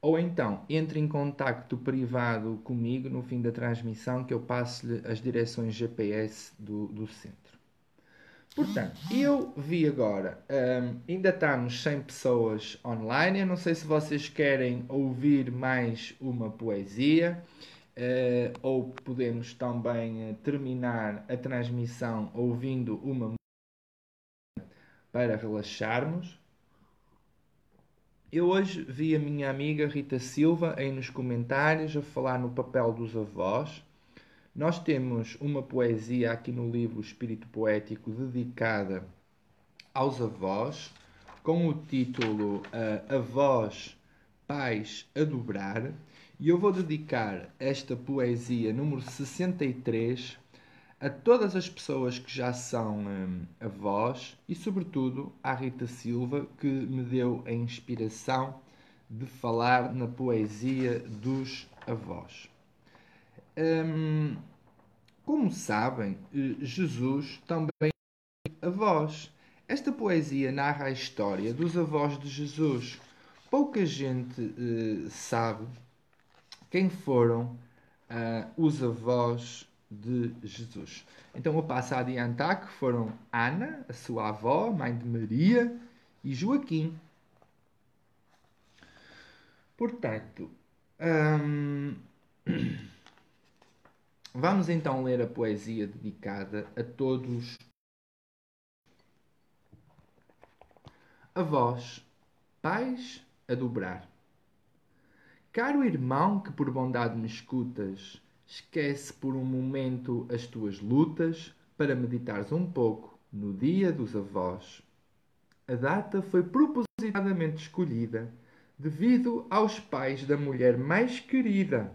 ou então entre em contacto privado comigo no fim da transmissão que eu passo-lhe as direções GPS do, do centro. Portanto, eu vi agora, um, ainda estamos 100 pessoas online. Eu não sei se vocês querem ouvir mais uma poesia uh, ou podemos também uh, terminar a transmissão ouvindo uma para relaxarmos. Eu hoje vi a minha amiga Rita Silva aí nos comentários a falar no papel dos avós. Nós temos uma poesia aqui no livro Espírito Poético dedicada aos avós, com o título uh, Avós, Pais a Dobrar. E eu vou dedicar esta poesia número 63 a todas as pessoas que já são hum, avós e, sobretudo, à Rita Silva, que me deu a inspiração de falar na poesia dos avós. Hum, como sabem, eh, Jesus também é avós. Esta poesia narra a história dos avós de Jesus. Pouca gente uh, sabe quem foram uh, os avós de Jesus. Então eu passo a adiantar que foram Ana, a sua avó, mãe de Maria, e Joaquim. Portanto, hum, vamos então ler a poesia dedicada a todos avós, pais a dobrar. Caro irmão que por bondade me escutas, Esquece por um momento as tuas lutas para meditares um pouco no Dia dos Avós. A data foi propositadamente escolhida devido aos pais da mulher mais querida,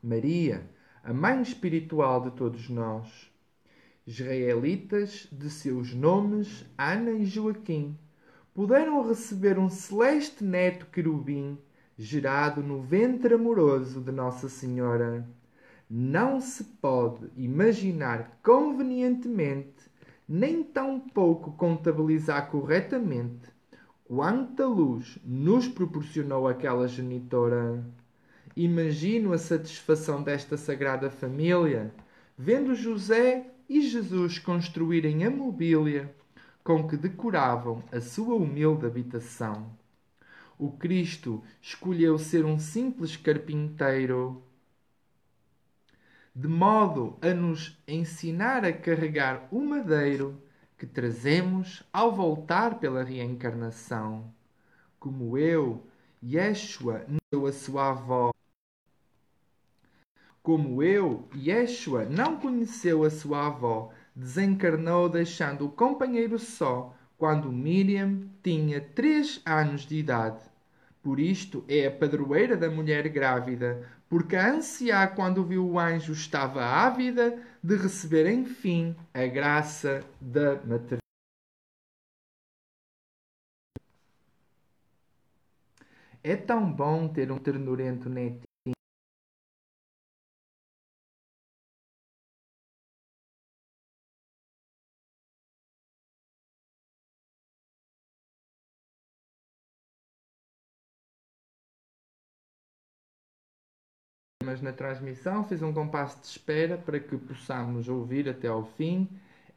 Maria, a mãe espiritual de todos nós. Israelitas de seus nomes Ana e Joaquim puderam receber um celeste neto querubim gerado no ventre amoroso de Nossa Senhora não se pode imaginar convenientemente, nem tampouco contabilizar corretamente, quanta luz nos proporcionou aquela genitora. Imagino a satisfação desta sagrada família, vendo José e Jesus construírem a mobília com que decoravam a sua humilde habitação. O Cristo escolheu ser um simples carpinteiro de modo a nos ensinar a carregar o madeiro que trazemos ao voltar pela reencarnação. Como eu, Yeshua não a sua avó. Como eu, Yeshua não conheceu a sua avó, desencarnou deixando o companheiro só quando Miriam tinha três anos de idade. Por isto é a padroeira da mulher grávida, porque a ansiar quando viu o anjo estava ávida de receber enfim a graça da maternidade. É tão bom ter um ternurento netinho mas na transmissão fiz um compasso de espera para que possamos ouvir até ao fim.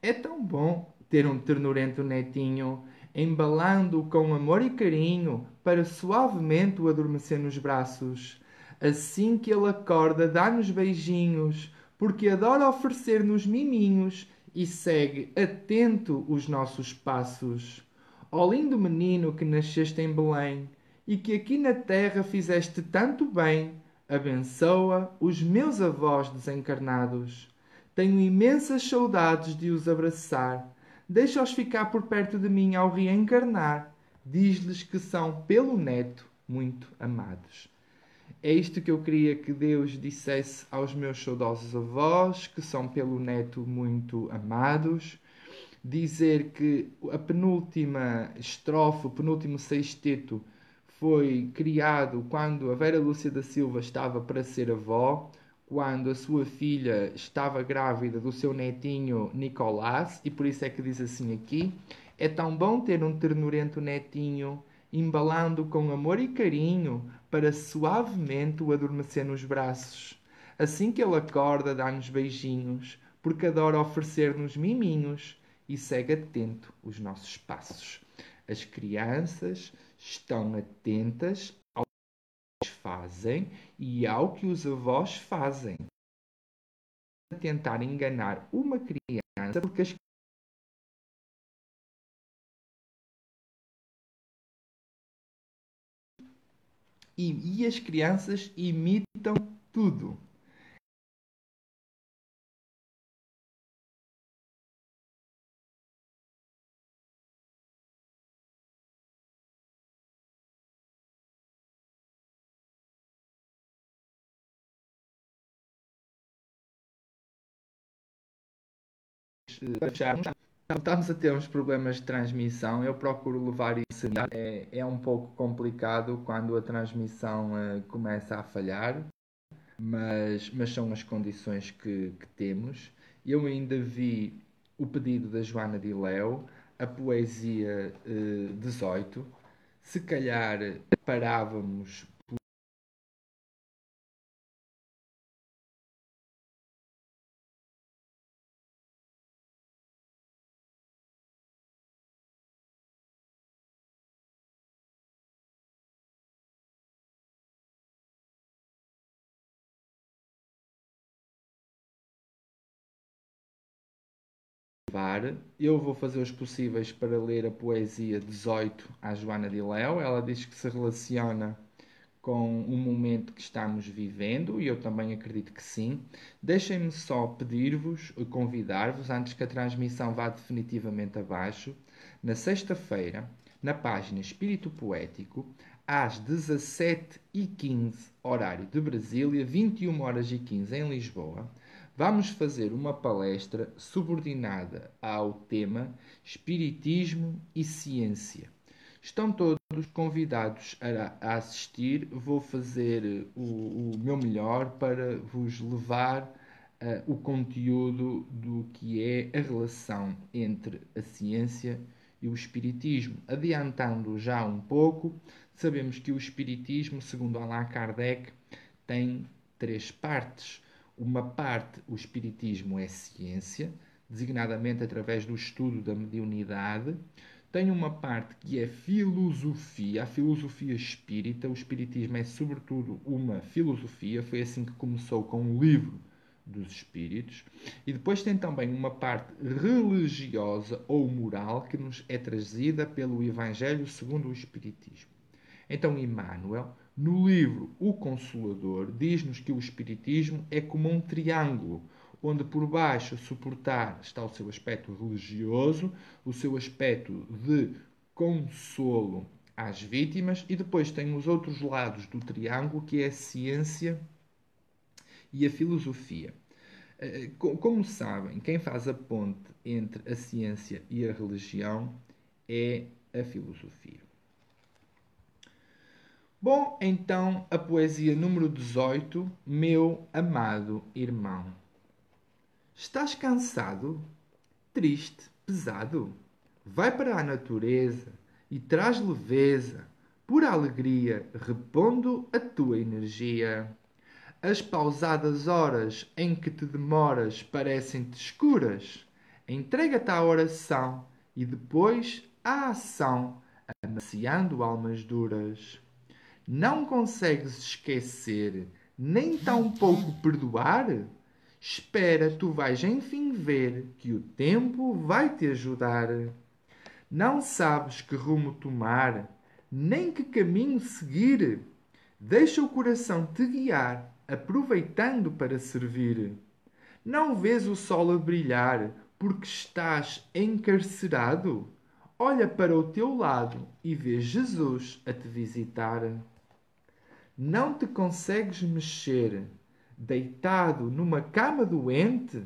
É tão bom ter um ternurento netinho embalando-o com amor e carinho para suavemente o adormecer nos braços. Assim que ele acorda, dá-nos beijinhos, porque adora oferecer-nos miminhos e segue atento os nossos passos. Ó lindo menino que nasceste em Belém e que aqui na terra fizeste tanto bem, abençoa os meus avós desencarnados. Tenho imensas saudades de os abraçar. Deixa-os ficar por perto de mim ao reencarnar. Diz-lhes que são, pelo neto, muito amados. é isto que eu queria que Deus dissesse aos meus saudosos avós, que são pelo neto muito amados. Dizer que a penúltima estrofe, o penúltimo sexteto, foi criado quando a Vera Lúcia da Silva estava para ser avó, quando a sua filha estava grávida do seu netinho Nicolás, e por isso é que diz assim aqui: é tão bom ter um ternurento netinho, embalando com amor e carinho, para suavemente o adormecer nos braços. Assim que ele acorda, dá-nos beijinhos, porque adora oferecer-nos miminhos e segue atento os nossos passos. As crianças estão atentas ao que os fazem e ao que os avós fazem. Tentar enganar uma criança porque as e, e as crianças imitam tudo. Estamos a ter uns problemas de transmissão. Eu procuro levar isso. É, é um pouco complicado quando a transmissão uh, começa a falhar, mas, mas são as condições que, que temos. Eu ainda vi o pedido da Joana de Léo, a poesia uh, 18. Se calhar parávamos Eu vou fazer os possíveis para ler a poesia 18 à Joana de Léo. Ela diz que se relaciona com o momento que estamos vivendo e eu também acredito que sim. Deixem-me só pedir-vos e convidar-vos, antes que a transmissão vá definitivamente abaixo, na sexta-feira, na página Espírito Poético, às 17h15, horário de Brasília, 21 horas e 15 em Lisboa, vamos fazer uma palestra subordinada ao tema Espiritismo e Ciência. Estão todos convidados a, assistir. Vou fazer o, o meu melhor para vos levar uh, o conteúdo do que é a relação entre a ciência e o espiritismo. Adiantando já um pouco, sabemos que o espiritismo, segundo Allan Kardec, tem três partes uma parte, o Espiritismo é ciência, designadamente através do estudo da mediunidade. Tem uma parte que é filosofia, a filosofia espírita. O Espiritismo é, sobretudo, uma filosofia. Foi assim que começou com o livro dos Espíritos. E depois tem também uma parte religiosa ou moral que nos é trazida pelo Evangelho segundo o Espiritismo. Então, Emmanuel no livro O Consolador, diz-nos que o Espiritismo é como um triângulo, onde por baixo suportar está o seu aspecto religioso, o seu aspecto de consolo às vítimas, e depois tem os outros lados do triângulo, que é a ciência e a filosofia. Eh, como sabem, quem faz a ponte entre a ciência e a religião é a filosofia. Bom, então a poesia número 18, meu amado irmão. Estás cansado? Triste? Pesado? Vai para a natureza e traz leveza, pura alegria, repondo a tua energia. As pausadas horas em que te demoras parecem-te escuras. Entrega-te à oração e depois à ação, amaciando almas duras não consegues esquecer, nem tampouco perdoar? Espera, tu vais enfim ver que o tempo vai te ajudar. Não sabes que rumo tomar, nem que caminho seguir. Deixa o coração te guiar, aproveitando para servir. Não vês o sol a brilhar, porque estás encarcerado? Olha para o teu lado e vê Jesus a te visitar. Não te consegues mexer deitado numa cama doente?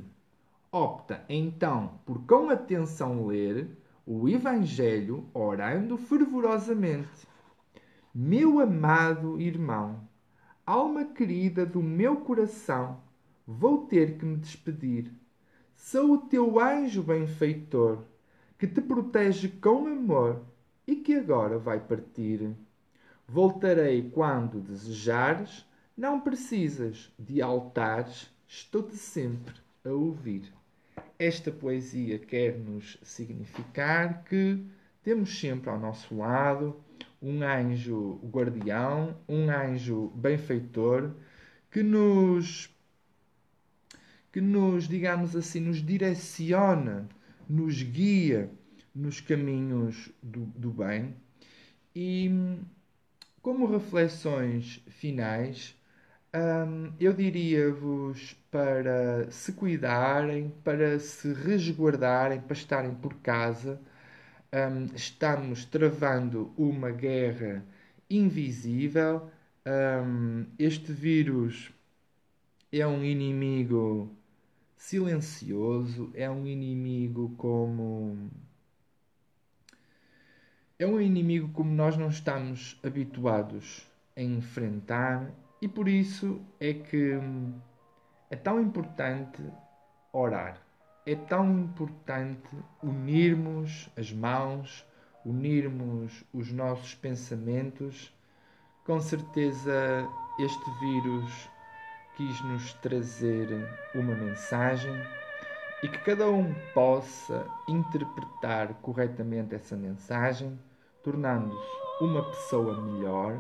Opta então por com atenção ler o Evangelho orando fervorosamente. Meu amado irmão, alma querida do meu coração, vou ter que me despedir. Sou o teu anjo benfeitor, que te protege com amor e que agora vai partir. Voltarei quando desejares, não precisas de altares, estou-te sempre a ouvir. Esta poesia quer nos significar que temos sempre ao nosso lado um anjo guardião, um anjo benfeitor que nos que nos, digamos assim, nos direciona, nos guia nos caminhos do, do bem. E como reflexões finais, hum, eu diria-vos para se cuidarem, para se resguardarem, para estarem por casa. Um, estamos travando uma guerra invisível. Um, este vírus é um inimigo silencioso, é um inimigo como. É um inimigo como nós não estamos habituados a enfrentar e por isso é que é tão importante orar. É tão importante unirmos as mãos, unirmos os nossos pensamentos. Com certeza, este vírus quis nos trazer uma mensagem e que cada um possa interpretar corretamente essa mensagem, tornando-se uma pessoa melhor,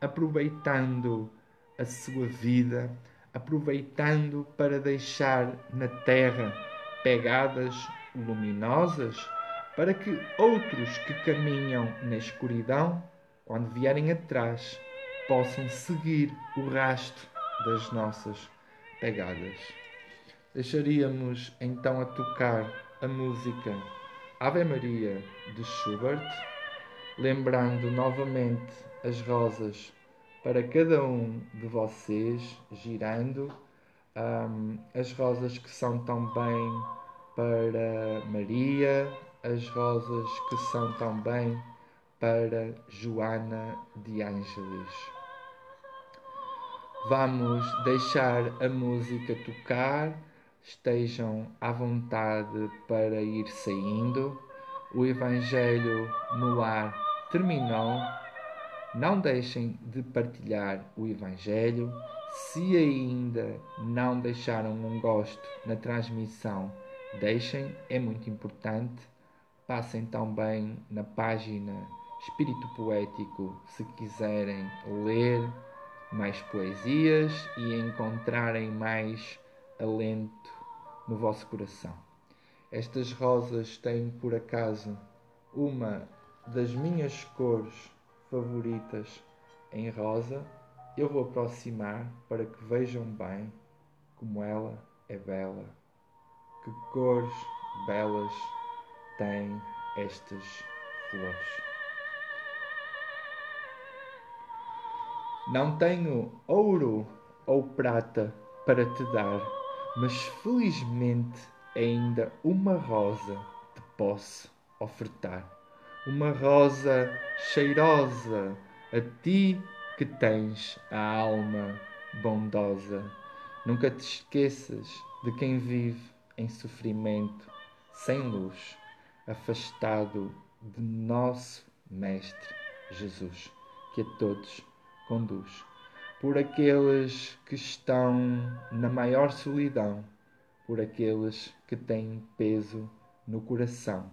aproveitando a sua vida, aproveitando para deixar na terra pegadas luminosas, para que outros que caminham na escuridão, quando vierem atrás, possam seguir o rastro das nossas pegadas. Deixaríamos então a tocar a música Ave Maria de Schubert, lembrando novamente as rosas para cada um de vocês, girando um, as rosas que são também para Maria, as rosas que são também para Joana de Ângeles. Vamos deixar a música tocar, estejam à vontade para ir saindo. O Evangelho no lar terminou. Não deixem de partilhar o Evangelho. Se ainda não deixaram um gosto na transmissão, deixem, é muito importante. Passem também na página Espírito Poético se quiserem ler mais poesias e encontrarem mais alento no vosso coração. Estas rosas têm, por acaso, uma das minhas cores favoritas em rosa. Eu vou aproximar para que vejam bem como ela é bela. Que cores belas têm estas flores. Não tenho ouro ou prata para te dar, mas felizmente ainda uma rosa te posso ofertar. Uma rosa cheirosa, a ti que tens a alma bondosa. Nunca te esqueças de quem vive em sofrimento, sem luz, afastado de nosso Mestre Jesus, que a todos conduz. Por aqueles que estão na maior solidão, por aqueles que têm peso no coração,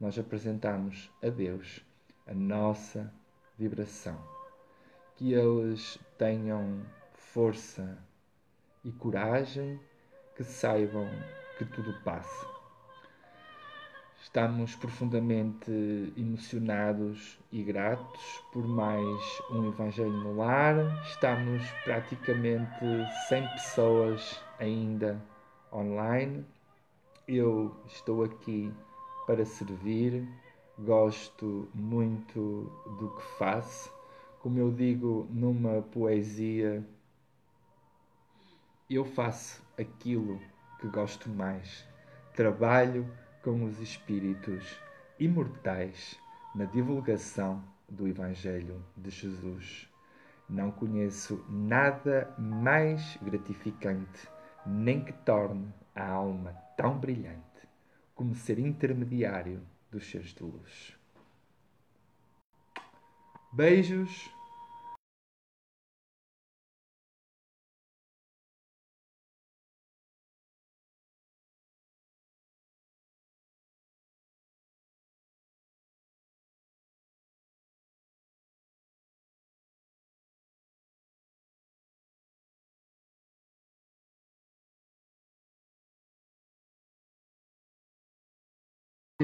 nós apresentamos a Deus a nossa vibração. Que eles tenham força e coragem, que saibam que tudo passa. Estamos profundamente emocionados e gratos por mais um Evangelho no Lar. Estamos praticamente 100 pessoas ainda online. Eu estou aqui para servir, gosto muito do que faço. como eu digo numa poesia, eu faço aquilo que gosto mais. Trabalho com os espíritos imortais na divulgação do Evangelho de Jesus. Não conheço nada mais gratificante, nem que torne a alma tão brilhante como ser intermediário dos seres de luz. Beijos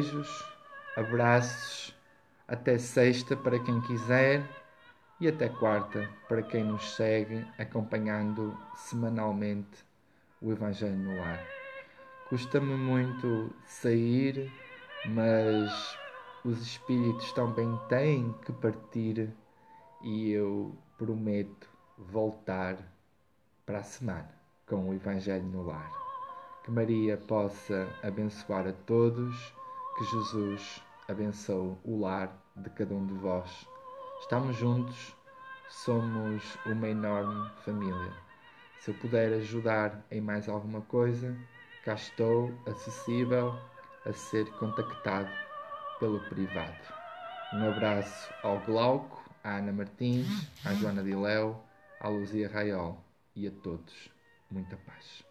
Beijos, abraços, até sexta para quem quiser e até quarta para quem nos segue acompanhando semanalmente o Evangelho no Lar. Custa-me muito sair, mas os espíritos também têm que partir e eu prometo voltar para a semana com o Evangelho no Lar. Que Maria possa abençoar a todos que Jesus abençoe o lar de cada um de vós. Estamos juntos, somos uma enorme família. Se eu puder ajudar em mais alguma coisa, cá estou acessível a ser contactado pelo privado. Um abraço ao Glauco, à Ana Martins, à Joana Diléu, à Luzia Raiol e a todos. Muita paz.